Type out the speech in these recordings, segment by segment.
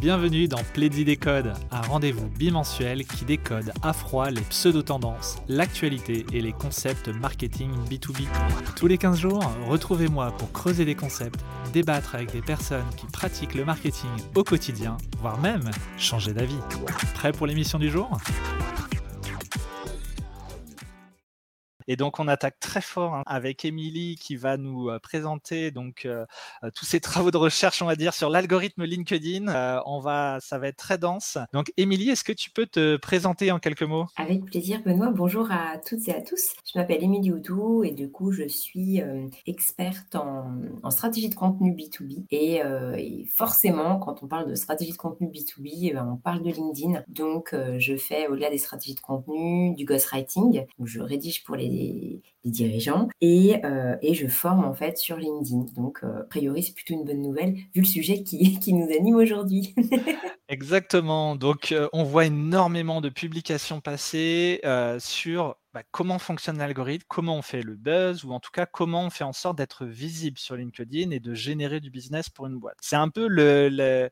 Bienvenue dans Plaidy Décode, un rendez-vous bimensuel qui décode à froid les pseudo-tendances, l'actualité et les concepts marketing B2B. Tous les 15 jours, retrouvez-moi pour creuser des concepts, débattre avec des personnes qui pratiquent le marketing au quotidien, voire même changer d'avis. Prêt pour l'émission du jour? Et donc on attaque très fort hein, avec Émilie qui va nous euh, présenter donc euh, euh, tous ces travaux de recherche, on va dire, sur l'algorithme LinkedIn. on va, ça va être très dense. Donc Émilie, est-ce que tu peux te présenter en quelques mots? Avec plaisir, Benoît. Bonjour à toutes et à tous. Je m'appelle Émilie Oudou et du coup je suis experte en, stratégie de contenu B2B. Et, forcément, quand on parle de stratégie de contenu B2B, eh ben, on parle de LinkedIn. Donc je fais au-delà des stratégies de contenu, du ghostwriting. Donc, je rédige pour les les, dirigeants et, euh, et, je forme en fait sur LinkedIn. Donc, euh, a priori, c'est plutôt une bonne nouvelle vu le sujet qui, qui nous anime aujourd'hui. Exactement. Donc, euh, on voit énormément de publications passer sur bah, comment fonctionne l'algorithme, comment on fait le buzz, ou en tout cas comment on fait en sorte d'être visible sur LinkedIn et de générer du business pour une boîte. C'est un peu le,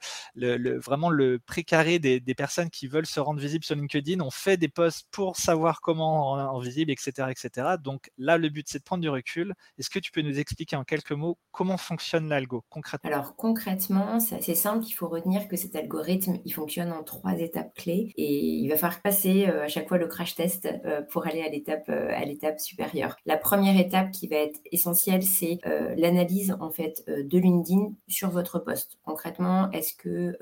vraiment le précaré des, des, personnes qui veulent se rendre visibles sur LinkedIn. On fait des posts pour savoir comment en visible, etc., etc. Donc là, le but, c'est de prendre du recul. Est-ce que tu peux nous expliquer en quelques mots comment fonctionne l'algo concrètement? Alors concrètement, c'est simple. Il faut retenir que cet algorithme, il fonctionne en trois étapes clés et il va falloir passer euh, à chaque fois le crash test euh, pour aller à l'étape euh, à l'étape supérieure. La première étape qui va être essentielle, c'est euh, l'analyse en fait euh, de LinkedIn sur votre poste. Concrètement, est-ce que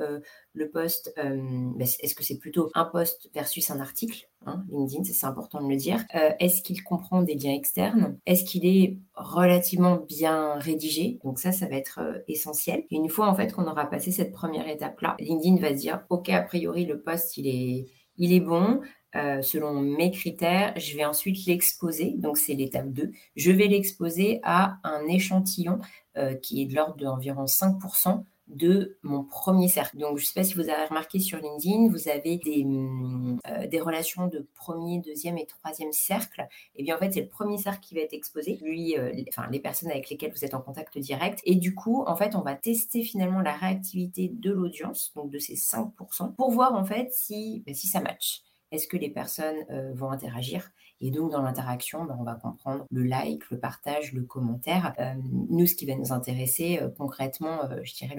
le poste, ben, est-ce que c'est plutôt un poste versus un article hein, LinkedIn, c'est important de le dire. est-ce qu'il comprend des liens externes? Est-ce qu'il est relativement bien rédigé? Donc ça, ça va être essentiel. Et une fois en fait qu'on aura passé cette première étape-là, LinkedIn va se dire, ok, a priori le poste il est il est bon, euh, selon mes critères, je vais ensuite l'exposer, donc c'est l'étape 2. Je vais l'exposer à un échantillon euh, qui est de l'ordre d'environ 5% de mon premier cercle. Donc, je ne sais pas si vous avez remarqué sur LinkedIn, vous avez des, hum, euh, relations de premier, deuxième et troisième cercle. Et eh bien, en fait, c'est le premier cercle qui va être exposé, lui, enfin, les personnes avec lesquelles vous êtes en contact direct. Et du coup, en fait, on va tester finalement la réactivité de l'audience, donc de ces 5%, pour voir en fait si, ben, si ça match. Est-ce que les personnes euh, vont interagir? Et donc, dans l'interaction, ben, on va comprendre le like, le partage, le commentaire. Euh, nous, ce qui va nous intéresser euh, concrètement, je dirais,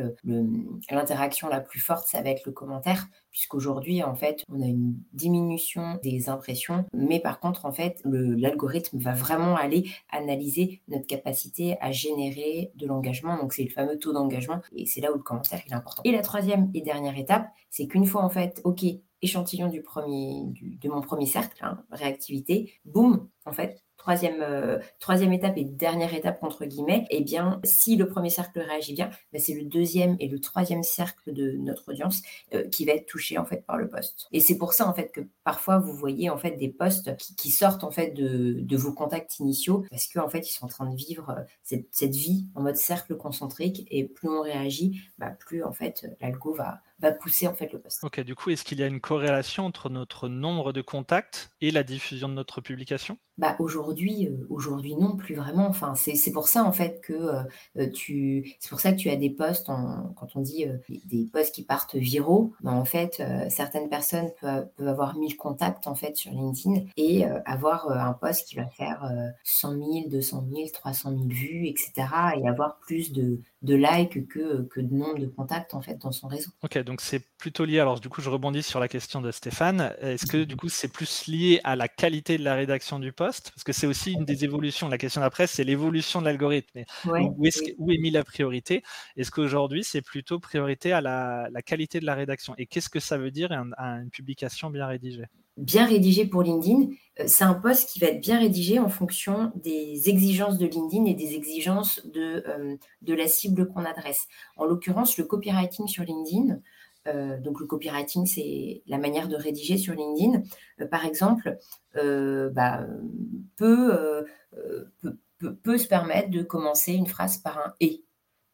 l'interaction la plus forte, ça va être le commentaire, puisqu'aujourd'hui, en fait, on a une diminution des impressions, mais par contre, en fait, l'algorithme va vraiment aller analyser notre capacité à générer de l'engagement. Donc, c'est le fameux taux d'engagement, et c'est là où le commentaire est important. Et la troisième et dernière étape, c'est qu'une fois, en fait, OK, échantillon du premier, de mon premier cercle, hein, réactivité, boum, en fait, troisième, euh, troisième étape et dernière étape entre guillemets, eh bien, si le premier cercle réagit bien, ben, c'est le deuxième et le troisième cercle de notre audience euh, qui va être touché en fait par le poste. Et c'est pour ça en fait que parfois vous voyez en fait des postes qui, sortent en fait de, de, vos contacts initiaux parce qu'en fait ils sont en train de vivre euh, cette, cette, vie en mode cercle concentrique et plus on réagit, bah, plus en fait l'algo va, va pousser en fait le poste. Ok, du coup, est-ce qu'il y a une corrélation entre notre nombre de contacts et la diffusion de notre publication? Bah aujourd'hui, euh, aujourd'hui non, plus vraiment. Enfin, c'est pour ça en fait que euh, euh, tu, c'est pour ça que tu as des postes quand on dit des postes qui partent viraux. Ben, en fait, certaines personnes peuvent, peuvent, avoir 1000 contacts en fait sur LinkedIn et avoir un poste qui va faire 100 000, 200 000, 300 000 vues, etc. et avoir plus de de likes que, que de nombre de contacts en fait dans son réseau. Ok, donc c'est plutôt lié. Alors du coup, je rebondis sur la question de Stéphane. Est-ce que du coup, c'est plus lié à la qualité de la rédaction du poste? Parce que c'est aussi une des évolutions. La question d'après, c'est l'évolution de l'algorithme. où, est où, est mis la priorité? Est-ce qu'aujourd'hui, c'est plutôt priorité à la, qualité de la rédaction? Et qu'est-ce que ça veut dire à une publication bien rédigée? Bien rédigé pour LinkedIn, euh, c'est un poste qui va être bien rédigé en fonction des exigences de LinkedIn et des exigences de, euh, la cible qu'on adresse. En l'occurrence, le copywriting sur LinkedIn, euh, donc le copywriting, c'est la manière de rédiger sur LinkedIn, par exemple, bah, peut, peut, se permettre de commencer une phrase par un et.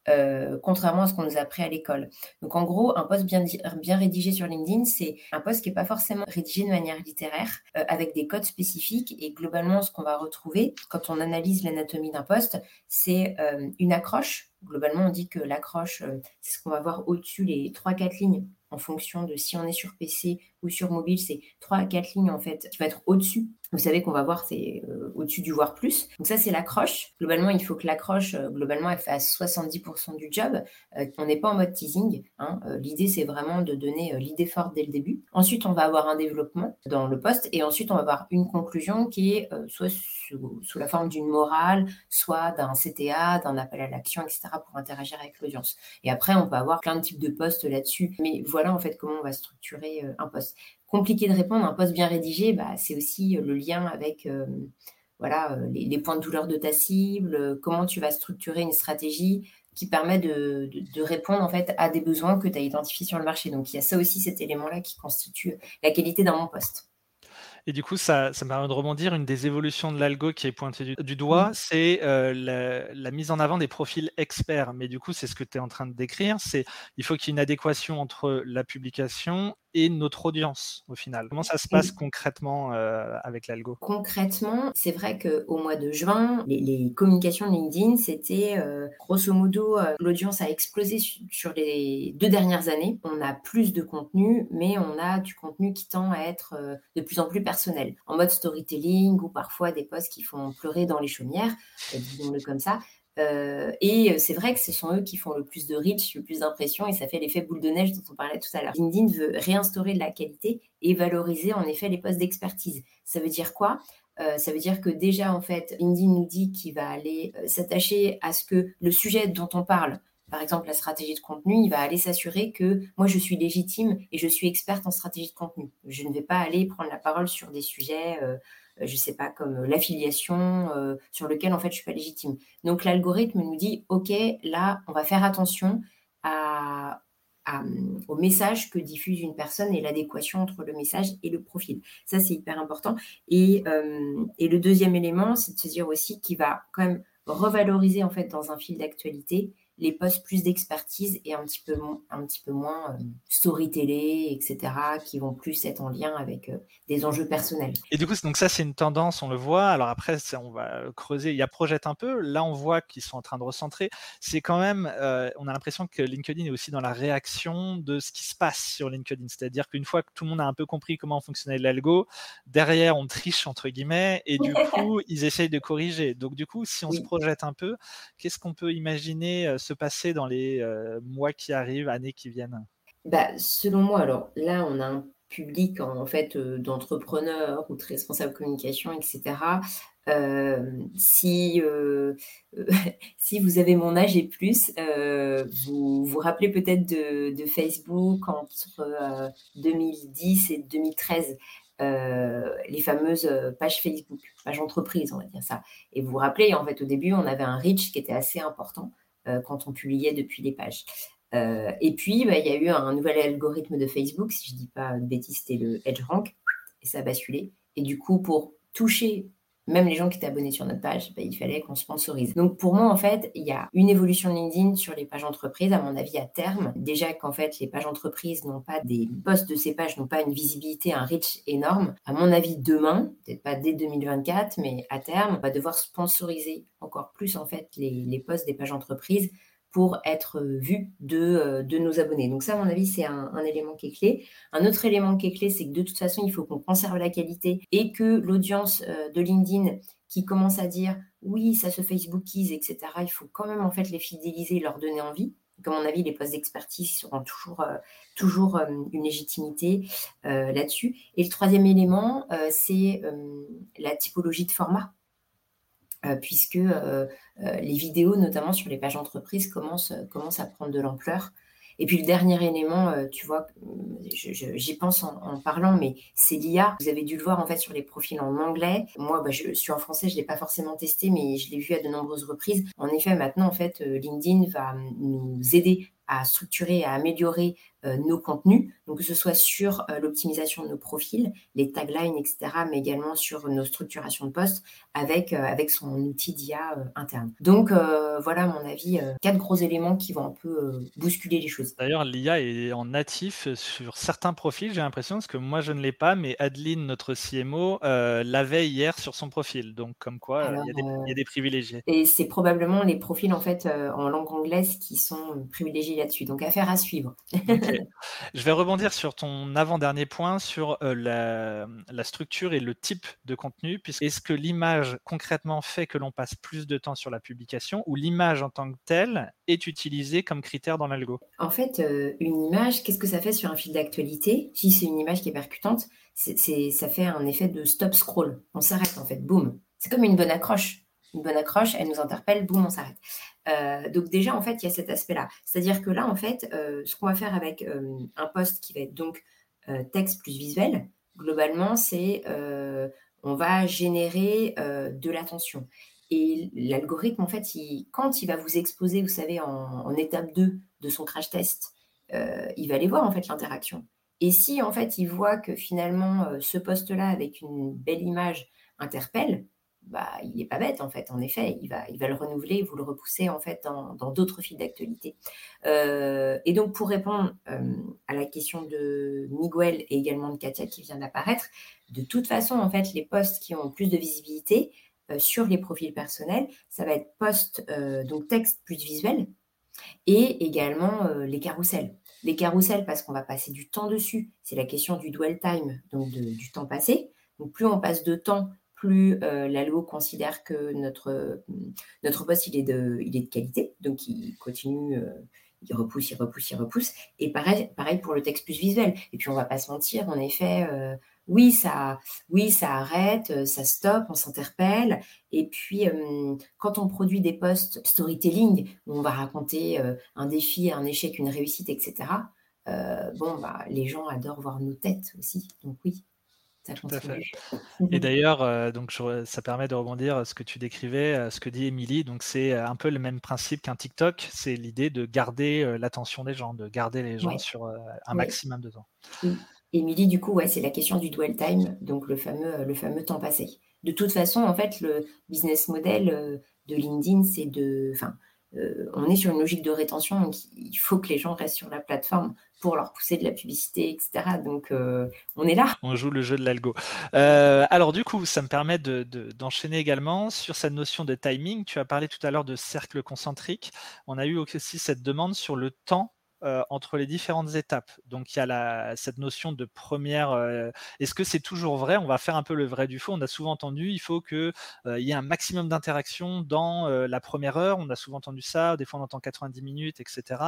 Euh, contrairement à ce qu'on nous a appris à l'école. Donc en gros, un poste bien, bien rédigé sur LinkedIn, c'est un poste qui n'est pas forcément rédigé de manière littéraire, euh, avec des codes spécifiques. Et globalement, ce qu'on va retrouver quand on analyse l'anatomie d'un poste, c'est euh, une accroche. Globalement, on dit que l'accroche, c'est ce qu'on va voir au-dessus, les 3-4 lignes en fonction de si on est sur PC ou sur mobile, c'est 3 à 4 lignes en fait qui va être au-dessus. Vous savez qu'on va voir c'est euh, au-dessus du voir plus. Donc ça c'est l'accroche. Globalement, il faut que l'accroche euh, globalement elle fasse 70% du job. Euh, on n'est pas en mode teasing. Hein. L'idée c'est vraiment de donner l'idée forte dès le début. Ensuite, on va avoir un développement dans le poste et ensuite on va avoir une conclusion qui est soit sous, sous, la forme d'une morale, soit d'un CTA, d'un appel à l'action, etc. pour interagir avec l'audience. Et après, on peut avoir plein de types de postes là-dessus. Mais voilà en fait comment on va structurer un poste compliqué de répondre. Un poste bien rédigé, bah, c'est aussi euh, le lien avec euh, voilà, euh, les, points de douleur de ta cible, comment tu vas structurer une stratégie qui permet de, répondre en fait à des besoins que tu as identifiés sur le marché. Donc il y a ça aussi, cet élément-là qui constitue la qualité d'un bon poste. Et du coup, ça, ça me permet de rebondir. Une des évolutions de l'algo qui est pointée du, doigt, c'est la, la, mise en avant des profils experts. Mais du coup, c'est ce que tu es en train de décrire. C'est il faut qu'il y ait une adéquation entre la publication et notre audience au final. Comment ça se passe concrètement euh, avec l'algo? Concrètement, c'est vrai qu'au mois de juin, les, communications LinkedIn, c'était euh, grosso modo, euh, l'audience a explosé sur les deux dernières années. On a plus de contenu, mais on a du contenu qui tend à être de plus en plus personnel, en mode storytelling ou parfois des posts qui font pleurer dans les chaumières, disons-le comme ça. Euh, et c'est vrai que ce sont eux qui font le plus de reach, le plus d'impression, et ça fait l'effet boule de neige dont on parlait tout à l'heure. LinkedIn veut réinstaurer de la qualité et valoriser en effet les postes d'expertise. Ça veut dire quoi? Euh, ça veut dire que déjà, en fait, LinkedIn nous dit qu'il va aller euh, s'attacher à ce que le sujet dont on parle, par exemple la stratégie de contenu, il va aller s'assurer que moi je suis légitime et je suis experte en stratégie de contenu. Je ne vais pas aller prendre la parole sur des sujets euh, je sais pas, comme euh, l'affiliation, euh, sur lequel en fait je suis pas légitime. Donc l'algorithme nous dit, ok, là, on va faire attention à, au message que diffuse une personne et l'adéquation entre le message et le profil. Ça, c'est hyper important. Et, et le deuxième élément, c'est de se dire aussi qu'il va quand même revaloriser en fait dans un fil d'actualité les postes plus d'expertise et un petit peu, un petit peu moins euh, story télé, etc., qui vont plus être en lien avec euh, des enjeux personnels. Et du coup, donc ça, c'est une tendance, on le voit. Alors après, on va creuser. Il y a Project un peu. Là, on voit qu'ils sont en train de recentrer. C'est quand même, euh, on a l'impression que LinkedIn est aussi dans la réaction de ce qui se passe sur LinkedIn. C'est-à-dire qu'une fois que tout le monde a un peu compris comment fonctionnait l'algo, derrière, on triche, entre guillemets, et du coup, ils essayent de corriger. Donc du coup, si on se projette un peu, qu'est-ce qu'on peut imaginer se passer dans les euh, mois qui arrivent, années qui viennent? Bah, Selon moi, alors là, on a un public en, fait euh, d'entrepreneurs ou de responsables communication, etc. Euh, si, si vous avez mon âge et plus, vous vous rappelez peut-être de, Facebook entre 2010 et 2013. les fameuses pages Facebook, pages entreprises, on va dire ça. Et vous vous rappelez, en fait, au début, on avait un reach qui était assez important. Euh, quand on publiait depuis les pages. Euh, et puis, bah, il y a eu un nouvel algorithme de Facebook, si je ne dis pas de bêtises, c'était le EdgeRank, et ça a basculé. Et du coup, pour toucher même les gens qui étaient abonnés sur notre page, bah, il fallait qu'on sponsorise. Donc pour moi, en fait, il y a une évolution LinkedIn sur les pages entreprises, à mon avis, à terme. Déjà qu'en fait, les pages entreprises n'ont pas des posts de ces pages, n'ont pas une visibilité, un reach énorme. À mon avis, demain, peut-être pas dès 2024, mais à terme, on va devoir sponsoriser encore plus en fait les, les posts des pages entreprises pour être vu de, euh, de nos abonnés. Donc ça, à mon avis, c'est un, élément qui est clé. Un autre élément qui est clé, c'est que de toute façon, il faut qu'on conserve la qualité et que l'audience euh, de LinkedIn qui commence à dire oui, ça se Facebookise, etc., il faut quand même en fait les fidéliser, leur donner envie. Comme mon avis, les postes d'expertise seront toujours, euh, toujours une légitimité là-dessus. Et le troisième élément, c'est la typologie de format. Euh, puisque euh, euh, les vidéos, notamment sur les pages entreprises, commencent, à prendre de l'ampleur. Et puis le dernier élément, tu vois, j'y pense en, parlant, mais c'est l'IA. Vous avez dû le voir en fait sur les profils en anglais. Moi, bah, je suis en français, je l'ai pas forcément testé, mais je l'ai vu à de nombreuses reprises. En effet, maintenant, en fait, LinkedIn va nous aider à structurer, à améliorer nos contenus, donc que ce soit sur euh, l'optimisation de nos profils, les taglines, etc., mais également sur nos structurations de postes avec, euh, avec son outil d'IA interne. Donc voilà, à mon avis, quatre gros éléments qui vont un peu bousculer les choses. D'ailleurs, l'IA est en natif sur certains profils, j'ai l'impression, parce que moi je ne l'ai pas, mais Adeline, notre CMO, l'avait hier sur son profil. Donc comme quoi, il, y a des, privilégiés. Et c'est probablement les profils en fait en langue anglaise qui sont privilégiés là-dessus. Donc affaire à suivre. Je vais rebondir sur ton avant-dernier point sur la, la, structure et le type de contenu. Est-ce que l'image concrètement fait que l'on passe plus de temps sur la publication ou l'image en tant que telle est utilisée comme critère dans l'algo? En fait, une image, qu'est-ce que ça fait sur un fil d'actualité? Si c'est une image qui est percutante, ça fait un effet de stop scroll. On s'arrête en fait, boum. C'est comme une bonne accroche une bonne accroche, elle nous interpelle, boum, on s'arrête. Euh, donc déjà, en fait, il y a cet aspect-là. C'est-à-dire que là, en fait, euh, ce qu'on va faire avec euh, un poste qui va être donc texte plus visuel, globalement, c'est on va générer de l'attention. Et l'algorithme, en fait, quand il va vous exposer, vous savez, en, en étape 2 de son crash test, il va aller voir, en fait, l'interaction. Et si, en fait, il voit que finalement, ce poste-là, avec une belle image, interpelle, bah, il n'est pas bête en fait. En effet, il va, le renouveler, vous le repousser en fait dans, d'autres fils d'actualité. Euh, et donc pour répondre euh, à la question de Miguel et également de Katia qui vient d'apparaître, de toute façon en fait les postes qui ont plus de visibilité euh, sur les profils personnels, ça va être post donc texte plus visuel et également les carousels. Les carousels parce qu'on va passer du temps dessus. C'est la question du dwell time, donc du temps passé. Donc plus on passe de temps plus euh, l'algo considère que notre, notre poste il est, de, il est de qualité, donc il continue, euh, il repousse, il repousse, il repousse. Et pareil, pareil pour le texte plus visuel. Et puis on va pas se mentir, en effet, euh, oui, ça, oui, ça arrête, ça stoppe, on s'interpelle. Et puis quand on produit des posts storytelling, où on va raconter un défi, un échec, une réussite, etc. bon, bah, les gens adorent voir nos têtes aussi. Donc oui. Tout à fait. Et d'ailleurs, euh, donc ça permet de rebondir à ce que tu décrivais, euh, ce que dit Émilie. Donc c'est euh, un peu le même principe qu'un TikTok. C'est l'idée de garder l'attention des gens, de garder les gens sur un maximum de temps. Émilie, du coup, ouais, c'est la question du dwell time, donc le fameux, le fameux temps passé. De toute façon, en fait, le business model de LinkedIn, c'est de, enfin, euh, on est sur une logique de rétention, donc il faut que les gens restent sur la plateforme pour leur pousser de la publicité, etc. Donc euh, on est là. On joue le jeu de l'algo. Euh, alors du coup, ça me permet d'enchaîner également sur cette notion de timing. Tu as parlé tout à l'heure de cercle concentrique. On a eu aussi cette demande sur le temps euh, entre les différentes étapes. Donc il y a cette notion de première. Euh, est-ce que c'est toujours vrai? On va faire un peu le vrai du faux. On a souvent entendu il faut qu'il euh, y ait un maximum d'interaction dans la première heure. On a souvent entendu ça. Des fois on entend 90 minutes, etc.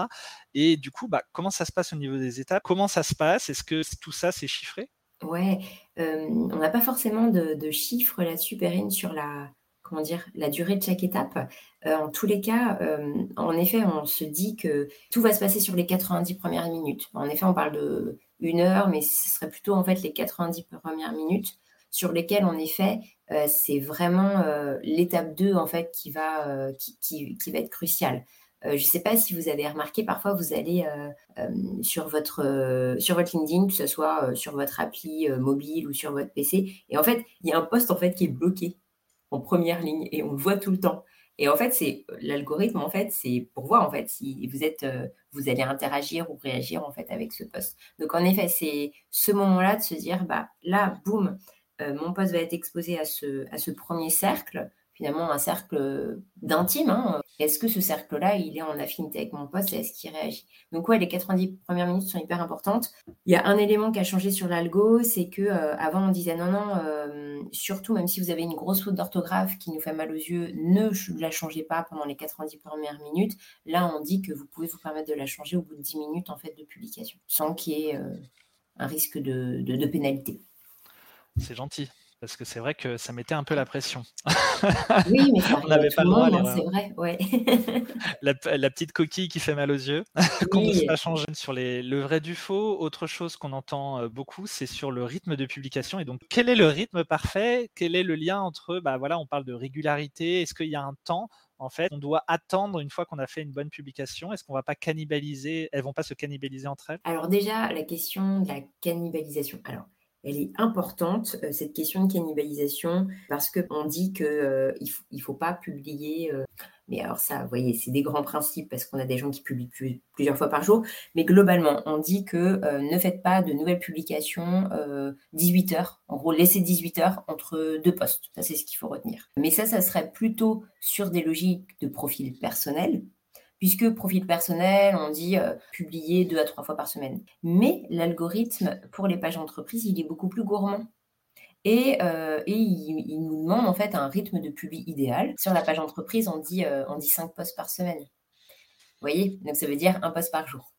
Et du coup, bah, comment ça se passe au niveau des étapes? Comment ça se passe? Est-ce que tout ça c'est chiffré? Ouais, on n'a pas forcément de, de chiffres là-dessus, Perrine, sur la, comment dire, la durée de chaque étape. Euh, en tous les cas, euh, en effet, on se dit que tout va se passer sur les 90 premières minutes. En effet, on parle de une heure, mais ce serait plutôt en fait les 90 premières minutes sur lesquelles, en effet, euh, c'est vraiment l'étape 2 en fait qui va, être cruciale. je ne sais pas si vous avez remarqué, parfois vous allez sur, votre, sur votre LinkedIn, que ce soit sur votre appli mobile ou sur votre PC, et en fait, il y a un poste en qui est bloqué en première ligne et on le voit tout le temps. Et en fait, c'est l'algorithme, en fait, c'est pour voir en fait si vous êtes, euh, vous allez interagir ou réagir en fait avec ce poste. Donc en effet, c'est ce moment-là de se dire, bah là, boum, euh, mon poste va être exposé à ce, à ce premier cercle finalement un cercle d'intime. Hein. Est-ce que ce cercle-là, il est en affinité avec mon poste et est-ce qu'il réagit? Donc ouais, les 90 premières minutes sont hyper importantes. Il y a un élément qui a changé sur l'algo, c'est que euh, avant on disait non non, euh, surtout même si vous avez une grosse faute d'orthographe qui nous fait mal aux yeux, ne la changez pas pendant les 90 premières minutes. Là, on dit que vous pouvez vous permettre de la changer au bout de 10 minutes en fait de publication, sans qu'il y ait euh, un risque de pénalité. C'est gentil parce que c'est vrai que ça mettait un peu la pression. Oui, mais ça on n'avait pas le droit, hein, c'est vrai, ouais. la, petite coquille qui fait mal aux yeux, qu'on ne peut pas changer sur les, le vrai du faux. Autre chose qu'on entend euh, beaucoup, c'est sur le rythme de publication. Et donc, quel est le rythme parfait? Quel est le lien entre, bah voilà, on parle de régularité, est-ce qu'il y a un temps en fait, on doit attendre une fois qu'on a fait une bonne publication? Est-ce qu'on va pas cannibaliser? Elles vont pas se cannibaliser entre elles? Alors déjà, la question de la cannibalisation. Alors, elle est importante, euh, cette question de cannibalisation, parce qu'on dit qu'il euh, ne faut, pas publier. Euh, mais alors ça, vous voyez, c'est des grands principes parce qu'on a des gens qui publient plusieurs fois par jour. Mais globalement, on dit que ne faites pas de nouvelles publications 18 heures. En gros, laissez 18 heures entre deux postes. Ça, c'est ce qu'il faut retenir. Mais ça, ça serait plutôt sur des logiques de profil personnel. Puisque profil personnel, on dit publier deux à trois fois par semaine. Mais l'algorithme pour les pages d'entreprise, il est beaucoup plus gourmand. Et, il, nous demande en fait un rythme de publi idéal. Sur la page entreprise, on dit, on dit 5 posts par semaine. Vous voyez? Donc ça veut dire un post par jour.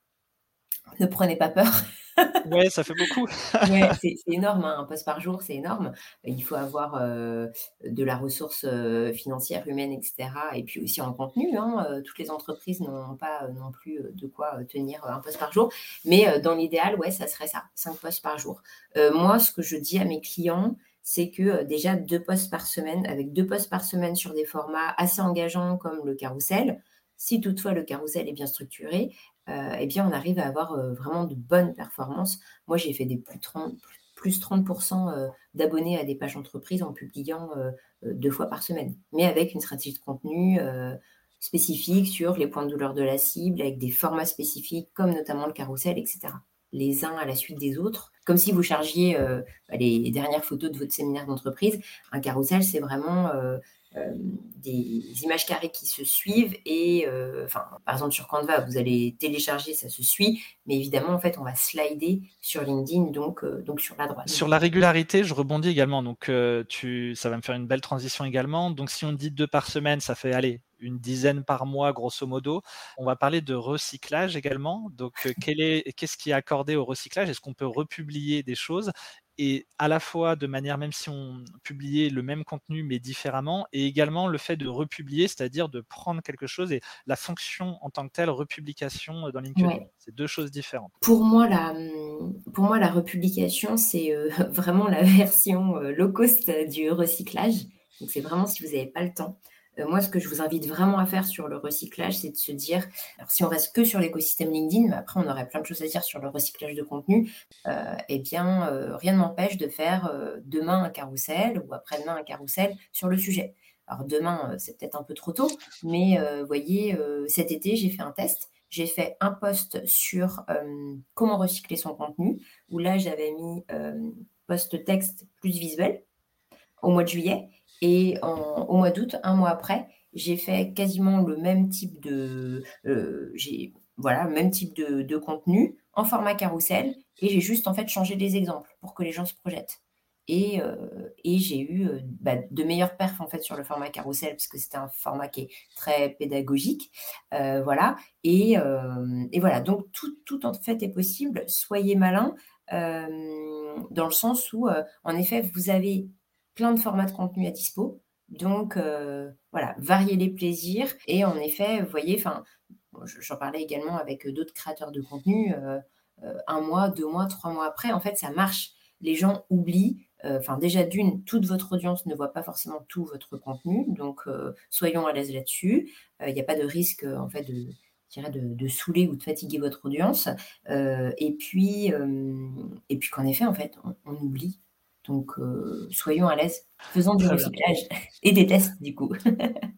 Ne prenez pas peur. ouais, ça fait beaucoup. c'est énorme, hein, un poste par jour, c'est énorme. Il faut avoir euh, de la ressource euh, financière, humaine, etc. Et puis aussi en contenu. Hein, euh, toutes les entreprises n'ont pas non plus de quoi tenir un poste par jour. Mais dans l'idéal, ouais, ça serait ça, cinq postes par jour. moi, ce que je dis à mes clients, c'est que déjà deux postes par semaine, avec deux postes par semaine sur des formats assez engageants comme le carrousel, si toutefois le carrousel est bien structuré, eh bien, on arrive à avoir euh, vraiment de bonnes performances. Moi, j'ai fait des plus 30, plus 30% euh, d'abonnés à des pages entreprises en publiant deux fois par semaine, mais avec une stratégie de contenu spécifique sur les points de douleur de la cible, avec des formats spécifiques comme notamment le carrousel, etc. Les uns à la suite des autres, comme si vous chargiez les dernières photos de votre séminaire d'entreprise. Un carrousel, c'est vraiment euh, des images carrées qui se suivent et euh, enfin par exemple sur Canva vous allez télécharger ça se suit mais évidemment en fait on va slider sur LinkedIn donc euh, donc sur la droite sur la régularité je rebondis également donc tu ça va me faire une belle transition également donc si on dit deux par semaine ça fait aller une dizaine par mois, grosso modo. On va parler de recyclage également. Donc, qu'est-ce qui est accordé au recyclage? Est-ce qu'on peut republier des choses? Et à la fois de manière, même si on publiait le même contenu mais différemment, et également le fait de republier, c'est-à-dire de prendre quelque chose et la fonction en tant que telle, republication dans LinkedIn. C'est deux choses différentes. Pour moi, la, pour moi, la republication, c'est euh, vraiment la version euh, low cost du recyclage. Donc c'est vraiment si vous n'avez pas le temps. Euh, moi, ce que je vous invite vraiment à faire sur le recyclage, c'est de se dire, alors si on reste que sur l'écosystème LinkedIn, mais après on aurait plein de choses à dire sur le recyclage de contenu, euh, eh bien, euh, rien ne m'empêche de faire demain un carrousel ou après-demain un carrousel sur le sujet. Alors demain, c'est peut-être un peu trop tôt, mais voyez, cet été, j'ai fait un test. J'ai fait un post sur comment recycler son contenu, où là, j'avais mis post texte plus visuel au mois de juillet. Et au mois d'août, un mois après, j'ai fait quasiment le même type de, euh, voilà, même type de, contenu en format carrousel et j'ai juste en fait changé les exemples pour que les gens se projettent. Et, euh, et j'ai eu euh, bah, de meilleures perfs en fait sur le format carrousel puisque c'était un format qui est très pédagogique, voilà. Et, et, voilà, donc tout, tout en fait est possible. Soyez malin dans le sens où en effet vous avez plein de formats de contenu à dispo. Donc euh, voilà, varier les plaisirs. Et en effet, vous voyez, enfin, j'en parlais également avec d'autres créateurs de contenu. Euh, euh, un mois, deux mois, trois mois après, en fait, ça marche. Les gens oublient. Enfin, déjà d'une, toute votre audience ne voit pas forcément tout votre contenu, donc soyons à l'aise là-dessus. Il n'y a pas de risque en fait de, de, de, saouler ou de fatiguer votre audience. et puis, et puis qu'en effet, en fait, on oublie donc, euh, soyons à l'aise. Faisons du recyclage et des tests, du coup.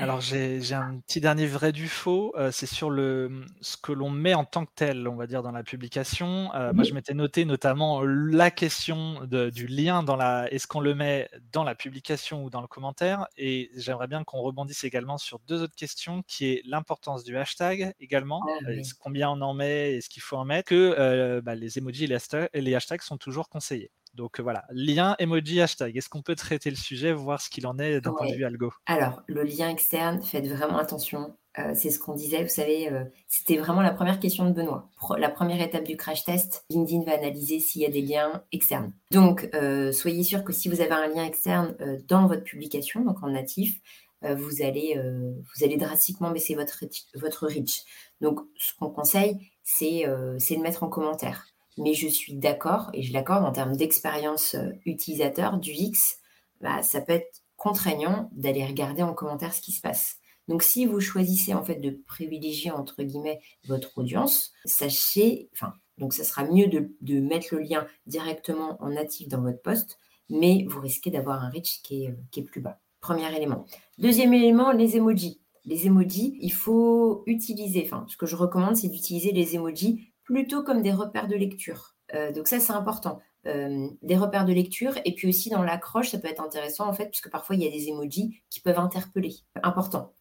Alors j'ai un petit dernier vrai du faux, euh, c'est sur le ce que l'on met en tant que tel, on va dire dans la publication. Euh, moi je m'étais noté notamment la question du lien dans la est-ce qu'on le met dans la publication ou dans le commentaire? Et j'aimerais bien qu'on rebondisse également sur deux autres questions qui est l'importance du hashtag également, ah combien on en met et ce qu'il faut en mettre, que, bah, les emojis et les hashtags sont toujours conseillés. Donc voilà, lien, emoji, hashtag. Est-ce qu'on peut traiter le sujet, voir ce qu'il en est d'un point de vue algo? Alors, le lien externe, faites vraiment attention. Euh, c'est ce qu'on disait, vous savez, euh, c'était vraiment la première question de Benoît. la première étape du crash test, LinkedIn va analyser s'il y a des liens externes. Donc, euh, soyez sûr que si vous avez un lien externe dans votre publication, donc en natif, vous, allez, vous allez drastiquement baisser votre, votre reach. Donc, ce qu'on conseille, c'est de le mettre en commentaire mais je suis d'accord, et je l'accorde en termes d'expérience euh, utilisateur du X, bah, ça peut être contraignant d'aller regarder en commentaire ce qui se passe. Donc, si vous choisissez en fait de privilégier entre guillemets votre audience, sachez, enfin, donc ça sera mieux de, mettre le lien directement en natif dans votre poste, mais vous risquez d'avoir un reach qui est, plus bas. Premier élément. Deuxième élément, les emojis. Les emojis, il faut utiliser, enfin, ce que je recommande, c'est d'utiliser les emojis plutôt comme des repères de lecture. Euh, donc ça, c'est important. Euh, des repères de lecture et puis aussi dans l'accroche, ça peut être intéressant en fait, puisque parfois il y a des emojis qui peuvent interpeller. Important.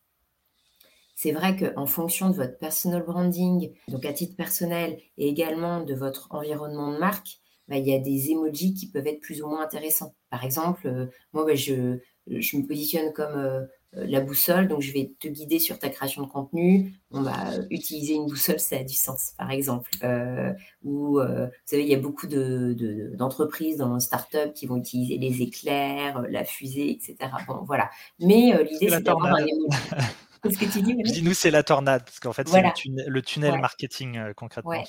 C'est vrai qu'en fonction de votre personal branding, donc à titre personnel, et également de votre environnement de marque, bah, il y a des emojis qui peuvent être plus ou moins intéressants. Par exemple, euh, moi, je, me positionne comme la boussole, donc je vais te guider sur ta création de contenu. On va utiliser une boussole, ça a du sens, par exemple. Euh, ou, vous savez, il y a beaucoup d'entreprises de, dans start-up qui vont utiliser les éclairs, la fusée, etc. Bon, voilà. Mais l'idée, c'est d'avoir un emoji. Qu'est-ce que tu dis Je dis, nous, c'est la tornade, parce qu'en fait, c'est le, tunnel, marketing euh, concrètement.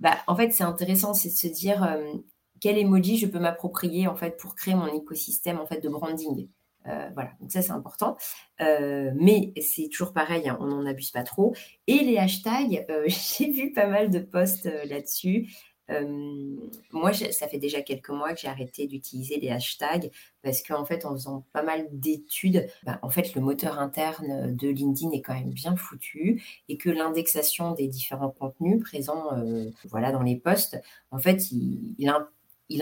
Bah, en fait, c'est intéressant, c'est de se dire euh, quel emoji je peux m'approprier en fait pour créer mon écosystème en fait de branding. Euh, voilà, donc ça c'est important. mais c'est toujours pareil, hein, on n'en abuse pas trop. Et les hashtags, j'ai vu pas mal de posts là-dessus moi, ça fait déjà quelques mois que j'ai arrêté d'utiliser les hashtags parce qu'en fait, en faisant pas mal d'études, bah, en fait, le moteur interne de LinkedIn est quand même bien foutu et que l'indexation des différents contenus présents voilà, dans les posts, en fait, il, il,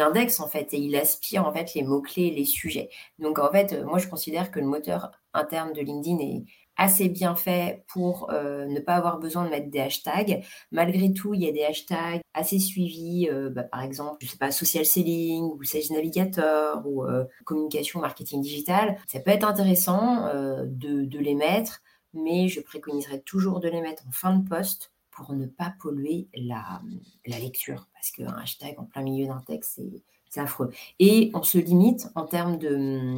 indexe en fait et il aspire en fait les mots-clés, les sujets. Donc en fait, moi, je considère que le moteur interne de LinkedIn est assez bien fait pour euh, ne pas avoir besoin de mettre des hashtags. Malgré tout, il y a des hashtags assez suivis, euh, bah, par exemple, je sais pas, social selling ou sales navigator ou euh, communication marketing digital. Ça peut être intéressant de, de, les mettre, mais je préconiserais toujours de les mettre en fin de poste pour ne pas polluer la, la lecture, parce qu'un hashtag en plein milieu d'un texte, c'est affreux. Et on se limite en termes de,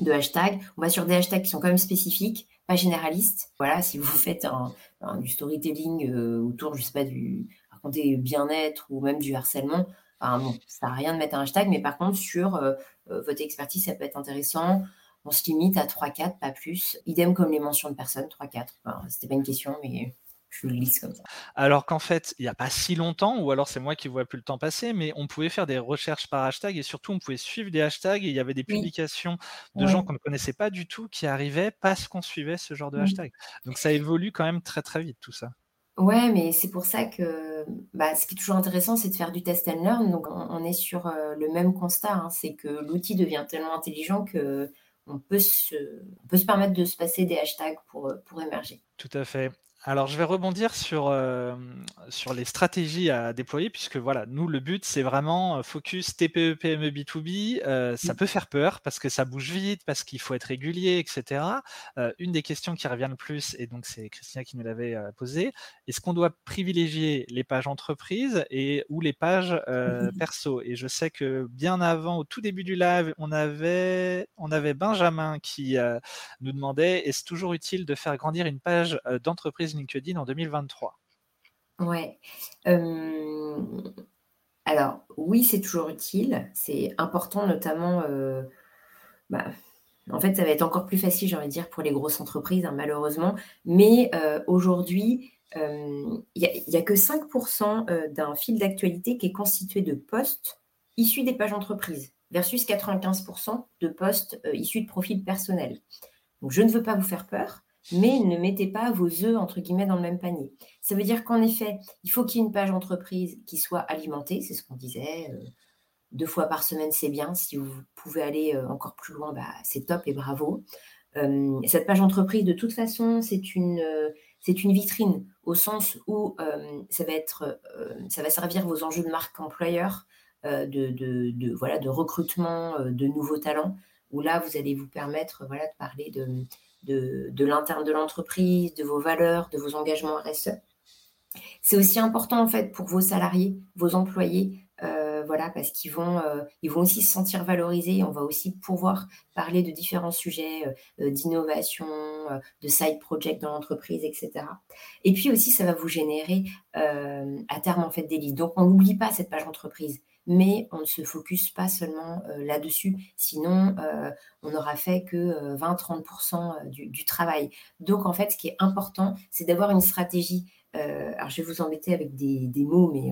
de hashtags. On va sur des hashtags qui sont quand même spécifiques pas généraliste. Voilà, si vous faites un, du storytelling euh, autour, je sais pas, du raconter bien-être ou même du harcèlement, enfin, bon, ça n'a rien de mettre un hashtag, mais par contre, sur euh, euh, votre expertise, ça peut être intéressant. On se limite à 3-4, pas plus. Idem comme les mentions de personnes, 3-4. Enfin, C'était pas une question, mais je le lise comme ça. Alors qu'en fait, il n'y a pas si longtemps, ou alors c'est moi qui vois plus le temps passer, mais on pouvait faire des recherches par hashtag et surtout on pouvait suivre des hashtags et il y avait des publications de gens qu'on ne connaissait pas du tout qui arrivaient parce qu'on suivait ce genre de hashtag. Donc ça évolue quand même très très vite tout ça. Ouais, mais c'est pour ça que bah, ce qui est toujours intéressant, c'est de faire du test and learn. Donc on, est sur euh, le même constat, hein. c'est que l'outil devient tellement intelligent que on peut, se, on peut se permettre de se passer des hashtags pour, pour émerger. Tout à fait. Alors, je vais rebondir sur, euh, sur les stratégies à déployer, puisque voilà, nous, le but, c'est vraiment euh, focus TPE, PME, B2B. Euh, ça mmh. peut faire peur parce que ça bouge vite, parce qu'il faut être régulier, etc. une des questions qui revient le plus, et donc c'est Christina qui nous l'avait posée, est-ce qu'on doit privilégier les pages entreprises et, ou les pages perso? Et je sais que bien avant, au tout début du live, on avait, on avait Benjamin qui nous demandait, est-ce toujours utile de faire grandir une page d'entreprise LinkedIn en 2023 Ouais. alors, oui, c'est toujours utile. C'est important, notamment. Euh, bah, en fait, ça va être encore plus facile, j'ai envie de dire, pour les grosses entreprises, hein, malheureusement. Mais euh, aujourd'hui, il n'y a, que 5% euh, d'un fil d'actualité qui est constitué de posts issus des pages entreprises, versus 95% de posts issus de profils personnels. Je ne veux pas vous faire peur mais ne mettez pas vos œufs, entre guillemets, dans le même panier. Ça veut dire qu'en effet, il faut qu'il y ait une page entreprise qui soit alimentée, c'est ce qu'on disait. Euh, deux fois par semaine, c'est bien. Si vous pouvez aller euh, encore plus loin, bah, c'est top et bravo. Euh, cette page entreprise, de toute façon, c'est une, une vitrine au sens où ça, va être, ça va servir vos enjeux de marque employeur, de, de, de, voilà, de recrutement de nouveaux talents, où là, vous allez vous permettre voilà, de parler de de, l'interne de l'entreprise, de vos valeurs, de vos engagements RSE. C'est aussi important en fait pour vos salariés, vos employés, euh, voilà, parce qu'ils vont, euh, ils vont aussi se sentir valorisés. On va aussi pouvoir parler de différents sujets euh, d'innovation, de side project dans l'entreprise, etc. Et puis aussi, ça va vous générer à terme en fait des leads. Donc, on n'oublie pas cette page entreprise mais on ne se focus pas seulement euh, là-dessus, sinon euh, on n'aura fait que 20-30% euh, du, travail. Donc en fait, ce qui est important, c'est d'avoir une stratégie. alors je vais vous embêter avec des, mots, mais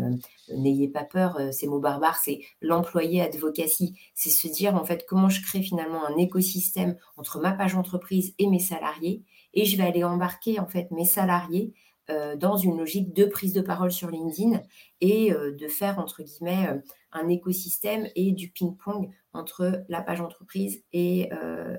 n'ayez pas peur, ces mots barbares, c'est l'employé advocacy. C'est se dire en fait comment je crée finalement un écosystème entre ma page entreprise et mes salariés, et je vais aller embarquer en fait mes salariés dans une logique de prise de parole sur LinkedIn et de faire, entre guillemets, un écosystème et du ping-pong entre la page entreprise et,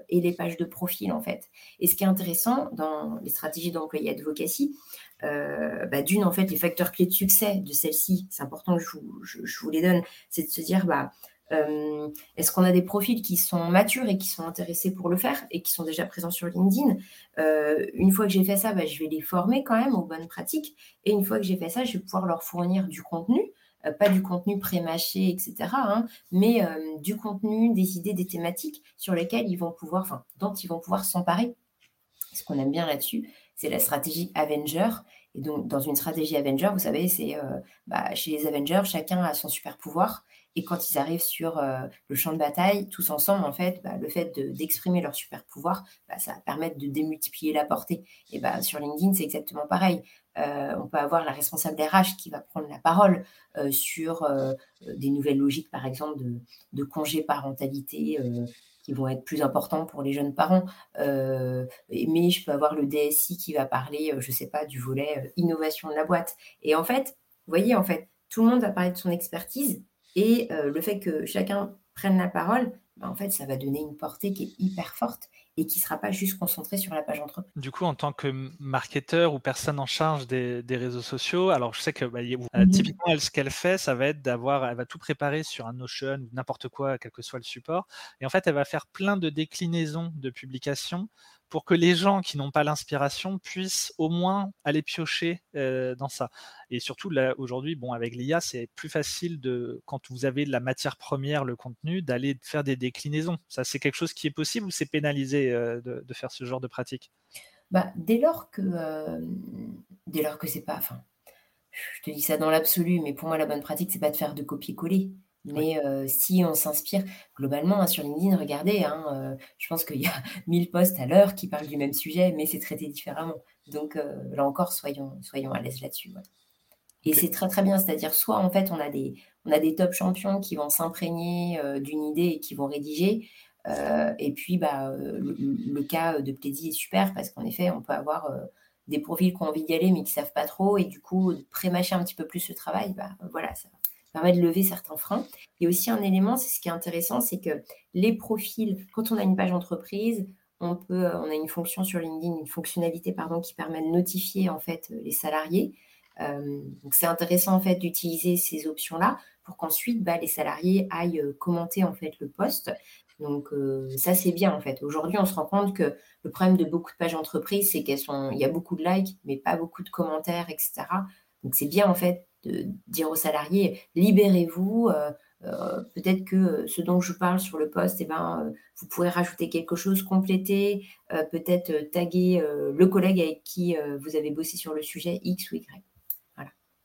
et, les pages de profil, en fait. Et ce qui est intéressant dans les stratégies d'employé advocacy, bah, d'une, en fait, les facteurs clés de succès de celle-ci, c'est important que je vous, je vous, les donne, c'est de se dire, bah, euh, est-ce qu'on a des profils qui sont matures et qui sont intéressés pour le faire et qui sont déjà présents sur LinkedIn? Euh, Une fois que j'ai fait ça, bah, je vais les former quand même aux bonnes pratiques. Et une fois que j'ai fait ça, je vais pouvoir leur fournir du contenu, euh, pas du contenu pré-mâché, etc., hein, mais du contenu, des idées, des thématiques sur lesquelles ils vont pouvoir, dont ils vont pouvoir s'emparer. Ce qu'on aime bien là-dessus, c'est la stratégie Avenger. Et donc, dans une stratégie Avenger, vous savez, c'est bah, chez les Avengers, chacun a son super pouvoir. Et quand ils arrivent sur euh, le champ de bataille, tous ensemble, en fait, bah, le fait d'exprimer leur super pouvoir, bah, ça va permettre de démultiplier la portée. Et bah, sur LinkedIn, c'est exactement pareil. Euh, on peut avoir la responsable RH qui va prendre la parole euh, sur des nouvelles logiques, par exemple, de, de congé parentalité qui vont être plus importants pour les jeunes parents. mais je peux avoir le DSI qui va parler, je ne sais pas, du volet innovation de la boîte. Et en fait, vous voyez, en fait, tout le monde va parler de son expertise, et euh, le fait que chacun prenne la parole, bah, en fait, ça va donner une portée qui est hyper forte et qui ne sera pas juste concentrée sur la page entreprise. Du coup, en tant que marketeur ou personne en charge des, réseaux sociaux, alors je sais que bah, mhm. typiquement, elle, ce qu'elle fait, ça va être d'avoir, elle va tout préparer sur un Notion ou n'importe quoi, quel que soit le support. Et en fait, elle va faire plein de déclinaisons de publications pour que les gens qui n'ont pas l'inspiration puissent au moins aller piocher euh, dans ça. Et surtout, aujourd'hui, bon, avec l'IA, c'est plus facile de, quand vous avez de la matière première, le contenu, d'aller faire des déclinaisons. Ça, c'est quelque chose qui est possible ou c'est pénalisé euh, de, faire ce genre de pratique? Bah, dès lors que, euh, dès c'est pas, enfin, je te dis ça dans l'absolu, mais pour moi, la bonne pratique, c'est pas de faire de copier-coller. Mais si on s'inspire globalement hein, sur LinkedIn, regardez, hein, je pense qu'il y a 1000 posts à l'heure qui parlent du même sujet, mais c'est traité différemment. Donc là encore, soyons, soyons à l'aise là-dessus. Et c'est très très bien, c'est-à-dire soit en fait on a des, on a des top champions qui vont s'imprégner d'une idée et qui vont rédiger. et puis bah, le, cas de Plaidy est super parce qu'en effet on peut avoir des profils qui ont envie d'y aller mais qui ne savent pas trop et du coup pré-mâcher un petit peu plus le travail, bah, voilà, ça, permet de lever certains freins. Il y a aussi un élément, c'est ce qui est intéressant, c'est que les profils, quand on a une page entreprise, on peut, euh, on a une fonction sur LinkedIn, une fonctionnalité pardon, qui permet de notifier en fait les salariés. Euh, donc c'est intéressant en fait d'utiliser ces options-là pour qu'ensuite bah, les salariés aillent euh, commenter en fait le poste. Donc ça c'est bien en fait. Aujourd'hui on se rend compte que le problème de beaucoup de pages entreprises c'est qu'elles sont, il y a beaucoup de likes mais pas beaucoup de commentaires etc. Donc c'est bien en fait de dire aux salariés libérez-vous. Euh, euh, peut-être que ce dont je parle sur le poste, eh ben, euh, vous pourrez rajouter quelque chose, compléter, peut-être taguer le collègue avec qui vous avez bossé sur le sujet X ou Y.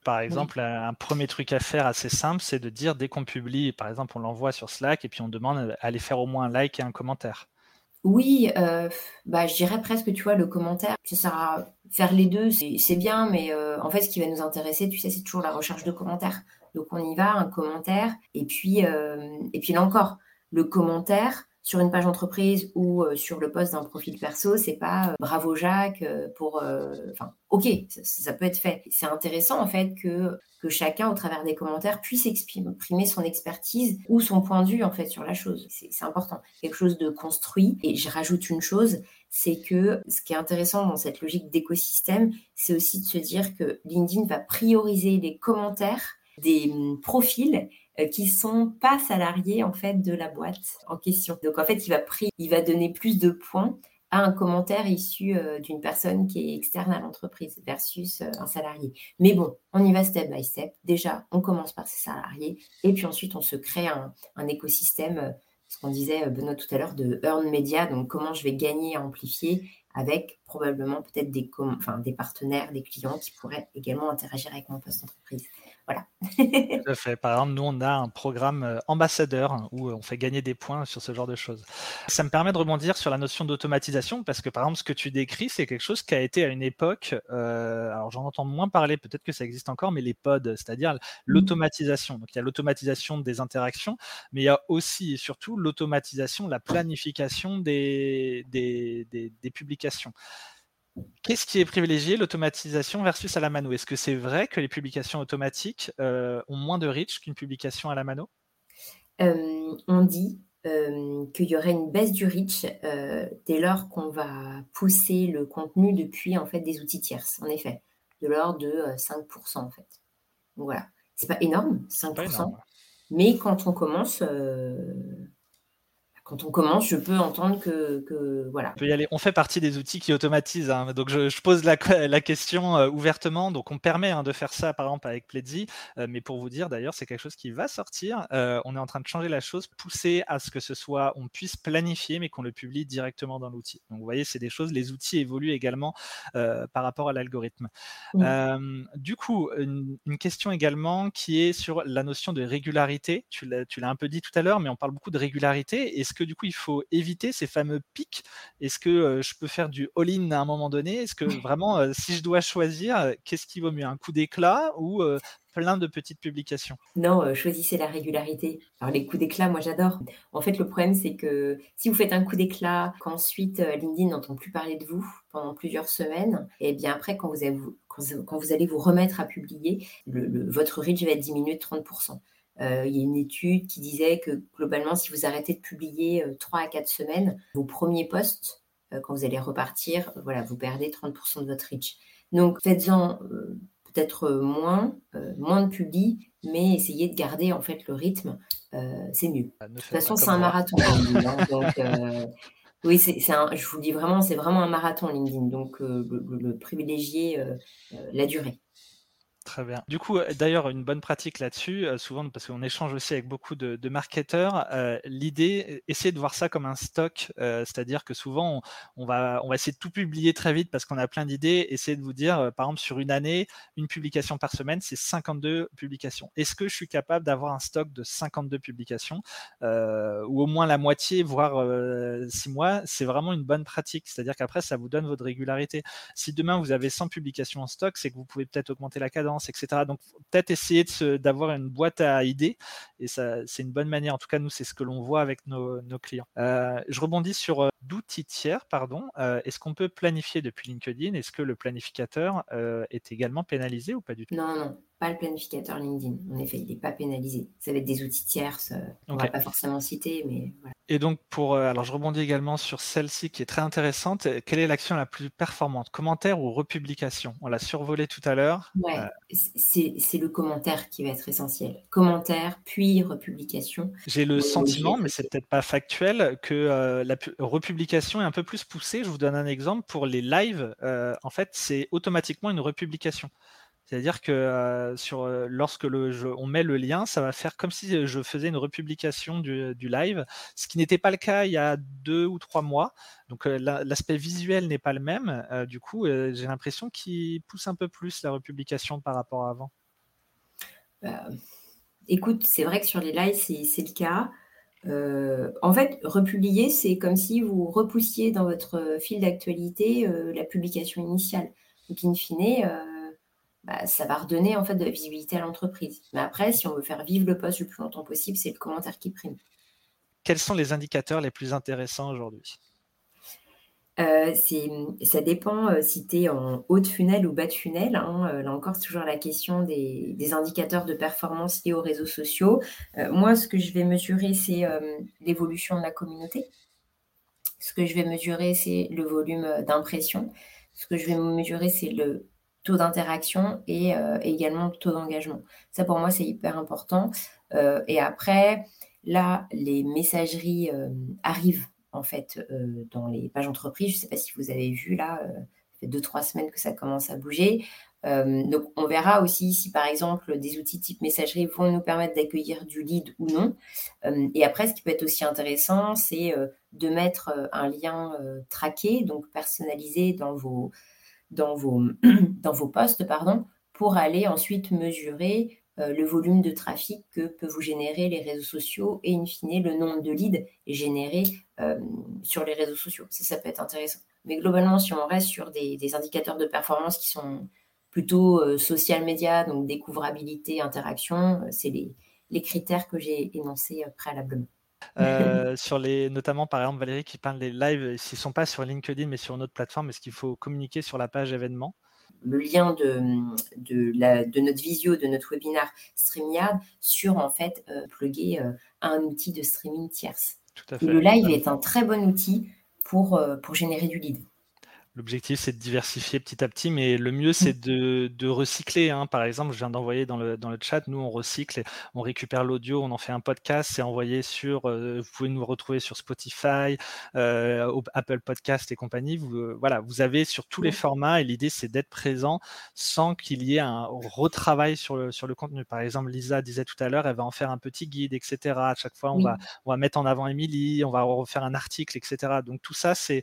Par exemple, un premier truc à faire assez simple, c'est de dire dès qu'on publie, par exemple, on l'envoie sur Slack et puis on demande à aller faire au moins un like et un commentaire. Oui, bah, je dirais presque, tu vois, le commentaire, ça sert à faire les deux, c'est bien, mais en fait, ce qui va nous intéresser, tu sais, c'est toujours la recherche de commentaires. Donc, on y va, un commentaire, et puis, et puis là encore, le commentaire, sur une page entreprise ou euh, sur le poste d'un profil perso, c'est pas euh, bravo Jacques euh, pour. Enfin, ok, ça, peut être fait. C'est intéressant en fait que, que chacun, au travers des commentaires, puisse exprimer son expertise ou son point de vue en fait sur la chose. C'est important. Quelque chose de construit. Et je rajoute une chose, c'est que ce qui est intéressant dans cette logique d'écosystème, c'est aussi de se dire que LinkedIn va prioriser les commentaires des hum, profils qui sont pas salariés en fait de la boîte en question. Donc en fait, il va, il va donner plus de points à un commentaire issu euh, d'une personne qui est externe à l'entreprise versus euh, un salarié. Mais bon, on y va step by step. Déjà, on commence par ses salariés et puis ensuite on se crée un, écosystème, ce qu'on disait Benoît tout à l'heure, de earn media, donc comment je vais gagner à amplifier avec probablement peut-être des, des partenaires, des clients qui pourraient également interagir avec mon poste d'entreprise. Voilà. fait. Par exemple, nous, on a un programme euh, ambassadeur hein, où euh, on fait gagner des points sur ce genre de choses. Ça me permet de rebondir sur la notion d'automatisation parce que, par exemple, ce que tu décris, c'est quelque chose qui a été à une époque, euh, alors j'en entends moins parler, peut-être que ça existe encore, mais les pods, c'est-à-dire mmh. l'automatisation. Donc, il y a l'automatisation des interactions, mais il y a aussi et surtout l'automatisation, la planification des, des, des publications Qu'est-ce qui est privilégié, l'automatisation versus à la mano? Est-ce que c'est vrai que les publications automatiques ont moins de reach qu'une publication à la mano? On dit qu'il y aurait une baisse du reach dès lors qu'on va pousser le contenu depuis en fait des outils tierces, en effet, de l'ordre de 5% en fait. Donc voilà, c'est pas énorme, 5%, mais quand on commence, quand on commence, je peux entendre que, voilà. On peut y aller. On fait partie des outils qui automatisent. Hein. Donc je, pose la, question euh, ouvertement. Donc on permet hein, de faire ça par exemple avec Pledzi. Euh, mais pour vous dire d'ailleurs, c'est quelque chose qui va sortir. Euh, on est en train de changer la chose, pousser à ce que ce soit, on puisse planifier, mais qu'on le publie directement dans l'outil. Donc vous voyez, c'est des choses. Les outils évoluent également par rapport à l'algorithme. du coup, une, une, question également qui est sur la notion de régularité. Tu l'as un peu dit tout à l'heure, mais on parle beaucoup de régularité. Est-ce que du coup il faut éviter ces fameux pics Est-ce que je peux faire du all-in à un moment donné? Est-ce que vraiment, si je dois choisir, qu'est-ce qui vaut mieux? Un coup d'éclat ou plein de petites publications? Non, choisissez la régularité. Alors les coups d'éclat, moi j'adore. En fait, le problème c'est que si vous faites un coup d'éclat, qu'ensuite LinkedIn n'entend plus parler de vous pendant plusieurs semaines, et eh bien après quand vous, avez, quand vous allez vous remettre à publier, le, votre reach va être diminué de 30%. Euh, il y a une étude qui disait que globalement, si vous arrêtez de publier 3 euh, à 4 semaines, vos premiers posts, euh, quand vous allez repartir, voilà, vous perdez 30% de votre reach. Donc faites-en peut-être moins, moins de publis, mais essayez de garder en fait le rythme, c'est mieux. Ah, de toute façon, c'est un marathon. Hein, oui, c'est, je vous dis vraiment, c'est vraiment un marathon LinkedIn. Donc, le, privilégier la durée. Très bien. Du coup, euh, d'ailleurs, une bonne pratique là-dessus, euh, souvent parce qu'on échange aussi avec beaucoup de, marketeurs, euh, l'idée, essayer de voir ça comme un stock, c'est-à-dire que souvent, on, va, on va essayer de tout publier très vite parce qu'on a plein d'idées, essayer de vous dire, par exemple, sur une année, une publication par semaine, c'est 52 publications. Est-ce que je suis capable d'avoir un stock de 52 publications ou au moins la moitié, voire 6 mois? C'est vraiment une bonne pratique, c'est-à-dire qu'après, ça vous donne votre régularité. Si demain, vous avez 100 publications en stock, c'est que vous pouvez peut-être augmenter la cadence etc. Donc peut-être essayer d'avoir une boîte à idées et ça c'est une bonne manière. En tout cas, nous c'est ce que l'on voit avec nos, clients. Euh, je rebondis sur euh, d'outils tiers, pardon. Euh, est-ce qu'on peut planifier depuis LinkedIn? Est-ce que le planificateur est également pénalisé ou pas du tout? Non, non, pas le planificateur LinkedIn. En effet, il n'est pas pénalisé. Ça va être des outils tierces. On ne va pas forcément citer, mais voilà. Et donc, pour, euh, alors je rebondis également sur celle-ci qui est très intéressante. Quelle est l'action la plus performante? Commentaire ou republication? On l'a survolé tout à l'heure. Ouais, euh, c'est le commentaire qui va être essentiel. Commentaire, puis republication. J'ai le sentiment, mais c'est peut-être pas factuel, que euh, la republication est un peu plus poussée. Je vous donne un exemple. Pour les lives, en fait, c'est automatiquement une republication. C'est-à-dire que euh, sur, euh, lorsque on met le lien, ça va faire comme si euh, je faisais une republication du, live, ce qui n'était pas le cas il y a deux ou trois mois. Donc l'aspect visuel n'est pas le même. du coup, j'ai l'impression qu'il pousse un peu plus la republication par rapport à avant. Bah, écoute, c'est vrai que sur les lives, c'est le cas. en fait, republier, c'est comme si vous repoussiez dans votre fil d'actualité la publication initiale. Donc, in fine, bah, ça va redonner en fait de la visibilité à l'entreprise. Mais après, si on veut faire vivre le poste le plus longtemps possible, c'est le commentaire qui prime. Quels sont les indicateurs les plus intéressants aujourd'hui? Euh, ça dépend euh, si tu es en haut de funnel ou bas de funnel. Hein. Euh, là encore, c'est toujours la question des, indicateurs de performance liés aux réseaux sociaux. moi, ce que je vais mesurer, c'est l'évolution de la communauté. Ce que je vais mesurer, c'est le volume d'impression. Ce que je vais mesurer, c'est le taux d'interaction et euh, également taux d'engagement. Ça, pour moi, c'est hyper important. Euh, et après, là, les messageries euh, arrivent en fait dans les pages entreprises. Je ne sais pas si vous avez vu là, ça fait deux, trois semaines que ça commence à bouger. donc, on verra aussi si, par exemple, des outils type messagerie vont nous permettre d'accueillir du lead ou non. et après, ce qui peut être aussi intéressant, c'est de mettre un lien traqué, donc personnalisé dans vos, dans vos, dans vos postes pardon, pour aller ensuite mesurer euh, le volume de trafic que peuvent vous générer les réseaux sociaux et in fine le nombre de leads générés euh, sur les réseaux sociaux. Ça, ça peut être intéressant. Mais globalement, si on reste sur des, indicateurs de performance qui sont plutôt euh, social media, donc découvrabilité, interaction, c'est les, les critères que j'ai énoncés préalablement. sur les, notamment par exemple Valérie qui parle des lives, s'ils sont pas sur LinkedIn mais sur une autre plateforme, est-ce qu'il faut communiquer sur la page événement? Le lien de, de, la, de, notre visio, de notre webinaire StreamYard sur en fait euh, plugger euh, un outil de streaming tierce. Tout à fait. Le live est un très bon outil pour, euh, pour générer du lead. L'objectif, c'est de diversifier petit à petit, mais le mieux, c'est mmh. de, recycler. Hein. Par exemple, je viens d'envoyer dans le, dans le chat, nous, on recycle, on récupère l'audio, on en fait un podcast, c'est envoyé sur, euh, vous pouvez nous retrouver sur Spotify, euh, Apple Podcast et compagnie. Vous, euh, voilà, vous avez sur tous les mmh. formats et l'idée, c'est d'être présent sans qu'il y ait un retravail sur le, sur le contenu. Par exemple, Lisa disait tout à l'heure, elle va en faire un petit guide, etc. À chaque fois, on, va, on va mettre en avant Émilie, on va refaire un article, etc. Donc, tout ça, c'est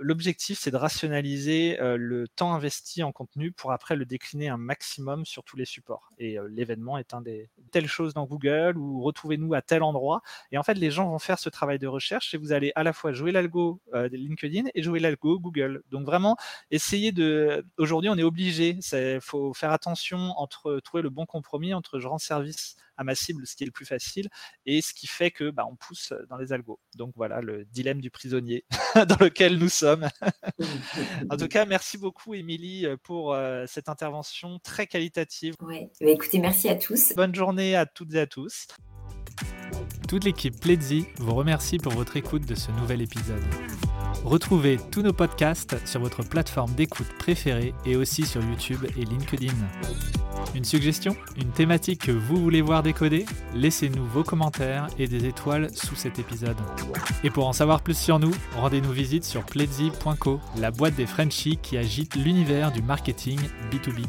l'objectif c'est de rationaliser le temps investi en contenu pour après le décliner un maximum sur tous les supports. Et l'événement est un des telles choses dans Google ou retrouvez-nous à tel endroit. Et en fait, les gens vont faire ce travail de recherche et vous allez à la fois jouer l'algo LinkedIn et jouer l'algo Google. Donc vraiment, essayez de. Aujourd'hui, on est obligé. Il faut faire attention entre trouver le bon compromis entre je rends service à ma cible, ce qui est le plus facile, et ce qui fait que bah, on pousse dans les algos. Donc voilà le dilemme du prisonnier dans lequel nous sommes. en tout cas, merci beaucoup, Émilie, pour euh, cette intervention très qualitative. Ouais. Bah, écoutez, merci à tous. Bonne journée à toutes et à tous. Toute l'équipe Pledzi vous remercie pour votre écoute de ce nouvel épisode. Retrouvez tous nos podcasts sur votre plateforme d'écoute préférée et aussi sur YouTube et LinkedIn. Une suggestion? Une thématique que vous voulez voir décoder? Laissez-nous vos commentaires et des étoiles sous cet épisode. Et pour en savoir plus sur nous, rendez-nous visite sur pledzi.co, la boîte des Frenchies qui agite l'univers du marketing B2B.